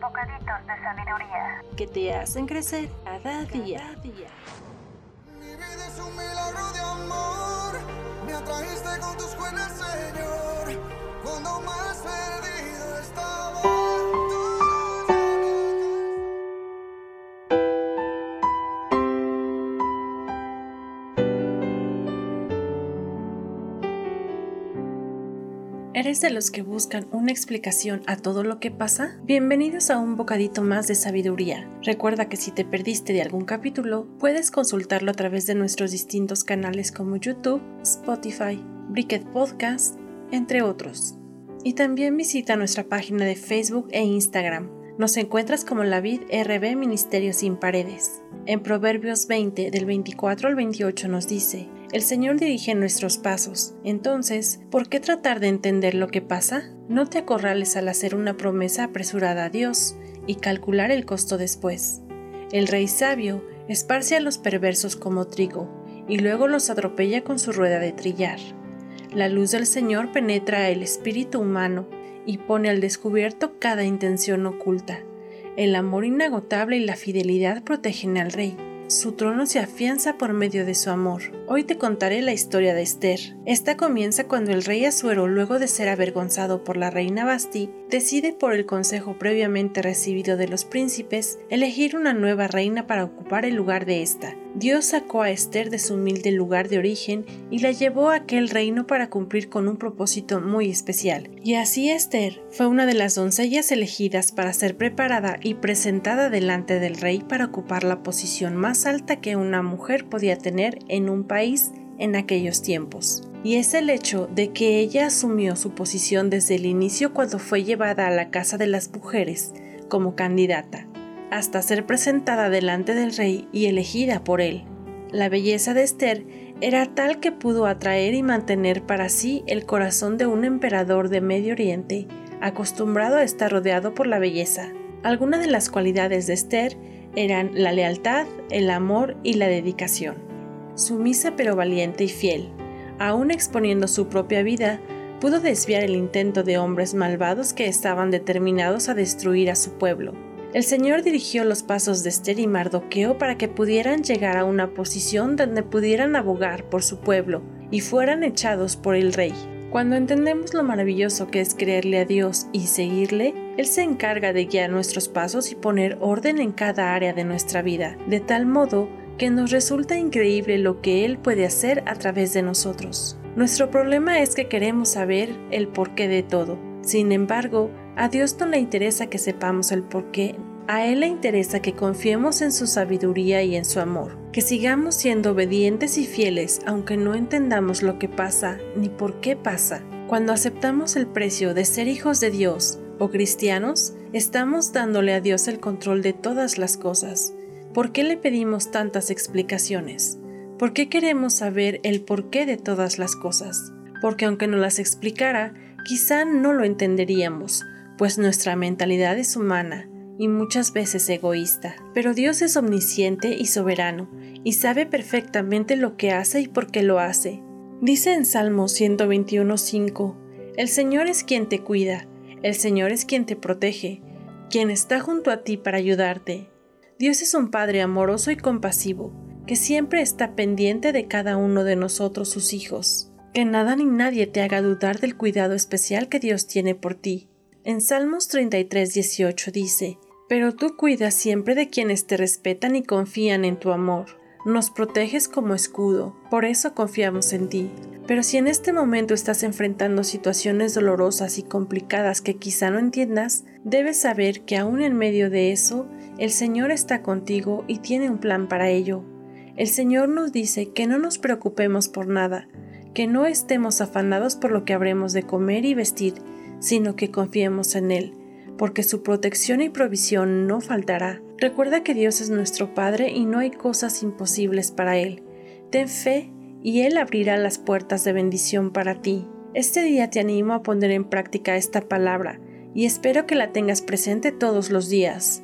Bocaditos de sabiduría. que te hacen crecer cada día. Mi vida es un milagro de amor. Me atrajiste con tus buenas, Señor. Cuando más perdido ¿Eres de los que buscan una explicación a todo lo que pasa? Bienvenidos a un bocadito más de sabiduría. Recuerda que si te perdiste de algún capítulo, puedes consultarlo a través de nuestros distintos canales como YouTube, Spotify, Bricket Podcast, entre otros. Y también visita nuestra página de Facebook e Instagram. Nos encuentras como la vid RB Ministerio Sin Paredes. En Proverbios 20 del 24 al 28 nos dice, el Señor dirige nuestros pasos. Entonces, ¿por qué tratar de entender lo que pasa? No te acorrales al hacer una promesa apresurada a Dios y calcular el costo después. El rey sabio esparce a los perversos como trigo y luego los atropella con su rueda de trillar. La luz del Señor penetra el espíritu humano y pone al descubierto cada intención oculta. El amor inagotable y la fidelidad protegen al rey. Su trono se afianza por medio de su amor. Hoy te contaré la historia de Esther. Esta comienza cuando el rey Asuero, luego de ser avergonzado por la reina Basti, decide por el consejo previamente recibido de los príncipes elegir una nueva reina para ocupar el lugar de esta. Dios sacó a Esther de su humilde lugar de origen y la llevó a aquel reino para cumplir con un propósito muy especial. Y así Esther fue una de las doncellas elegidas para ser preparada y presentada delante del rey para ocupar la posición más alta que una mujer podía tener en un país en aquellos tiempos. Y es el hecho de que ella asumió su posición desde el inicio cuando fue llevada a la casa de las mujeres como candidata hasta ser presentada delante del rey y elegida por él. La belleza de Esther era tal que pudo atraer y mantener para sí el corazón de un emperador de Medio Oriente, acostumbrado a estar rodeado por la belleza. Algunas de las cualidades de Esther eran la lealtad, el amor y la dedicación. Sumisa pero valiente y fiel, aún exponiendo su propia vida, pudo desviar el intento de hombres malvados que estaban determinados a destruir a su pueblo. El Señor dirigió los pasos de Esther y Mardoqueo para que pudieran llegar a una posición donde pudieran abogar por su pueblo y fueran echados por el rey. Cuando entendemos lo maravilloso que es creerle a Dios y seguirle, Él se encarga de guiar nuestros pasos y poner orden en cada área de nuestra vida, de tal modo que nos resulta increíble lo que Él puede hacer a través de nosotros. Nuestro problema es que queremos saber el porqué de todo. Sin embargo, a Dios no le interesa que sepamos el porqué, a Él le interesa que confiemos en su sabiduría y en su amor, que sigamos siendo obedientes y fieles aunque no entendamos lo que pasa ni por qué pasa. Cuando aceptamos el precio de ser hijos de Dios o cristianos, estamos dándole a Dios el control de todas las cosas. ¿Por qué le pedimos tantas explicaciones? ¿Por qué queremos saber el porqué de todas las cosas? Porque aunque nos las explicara, quizá no lo entenderíamos, pues nuestra mentalidad es humana y muchas veces egoísta. Pero Dios es omnisciente y soberano, y sabe perfectamente lo que hace y por qué lo hace. Dice en Salmo 121.5, El Señor es quien te cuida, el Señor es quien te protege, quien está junto a ti para ayudarte. Dios es un Padre amoroso y compasivo, que siempre está pendiente de cada uno de nosotros sus hijos. Que nada ni nadie te haga dudar del cuidado especial que Dios tiene por ti. En Salmos 33:18 dice, Pero tú cuidas siempre de quienes te respetan y confían en tu amor. nos proteges como escudo, por eso confiamos en ti. Pero si en este momento estás enfrentando situaciones dolorosas y complicadas que quizá no entiendas, debes saber que aún en medio de eso, el Señor está contigo y tiene un plan para ello. El Señor nos dice que no nos preocupemos por nada, que no estemos afanados por lo que habremos de comer y vestir, sino que confiemos en Él, porque su protección y provisión no faltará. Recuerda que Dios es nuestro Padre y no hay cosas imposibles para Él. Ten fe y Él abrirá las puertas de bendición para ti. Este día te animo a poner en práctica esta palabra y espero que la tengas presente todos los días.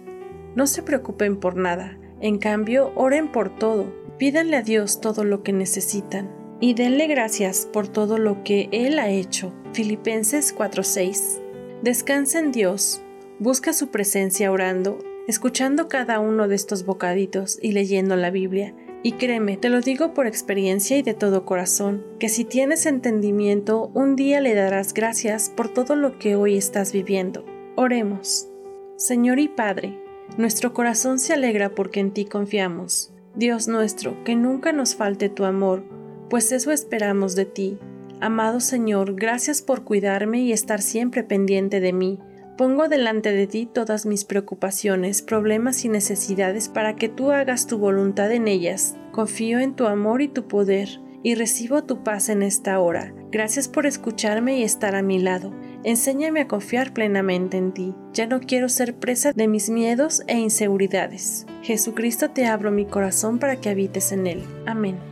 No se preocupen por nada, en cambio oren por todo, pídanle a Dios todo lo que necesitan y denle gracias por todo lo que Él ha hecho. Filipenses 4:6 Descansa en Dios, busca su presencia orando, escuchando cada uno de estos bocaditos y leyendo la Biblia. Y créeme, te lo digo por experiencia y de todo corazón, que si tienes entendimiento, un día le darás gracias por todo lo que hoy estás viviendo. Oremos. Señor y Padre, nuestro corazón se alegra porque en ti confiamos. Dios nuestro, que nunca nos falte tu amor, pues eso esperamos de ti. Amado Señor, gracias por cuidarme y estar siempre pendiente de mí. Pongo delante de ti todas mis preocupaciones, problemas y necesidades para que tú hagas tu voluntad en ellas. Confío en tu amor y tu poder, y recibo tu paz en esta hora. Gracias por escucharme y estar a mi lado. Enséñame a confiar plenamente en ti. Ya no quiero ser presa de mis miedos e inseguridades. Jesucristo te abro mi corazón para que habites en él. Amén.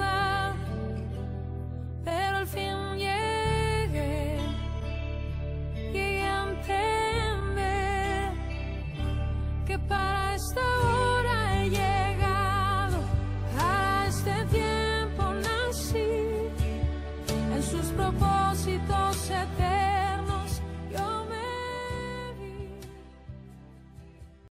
wish there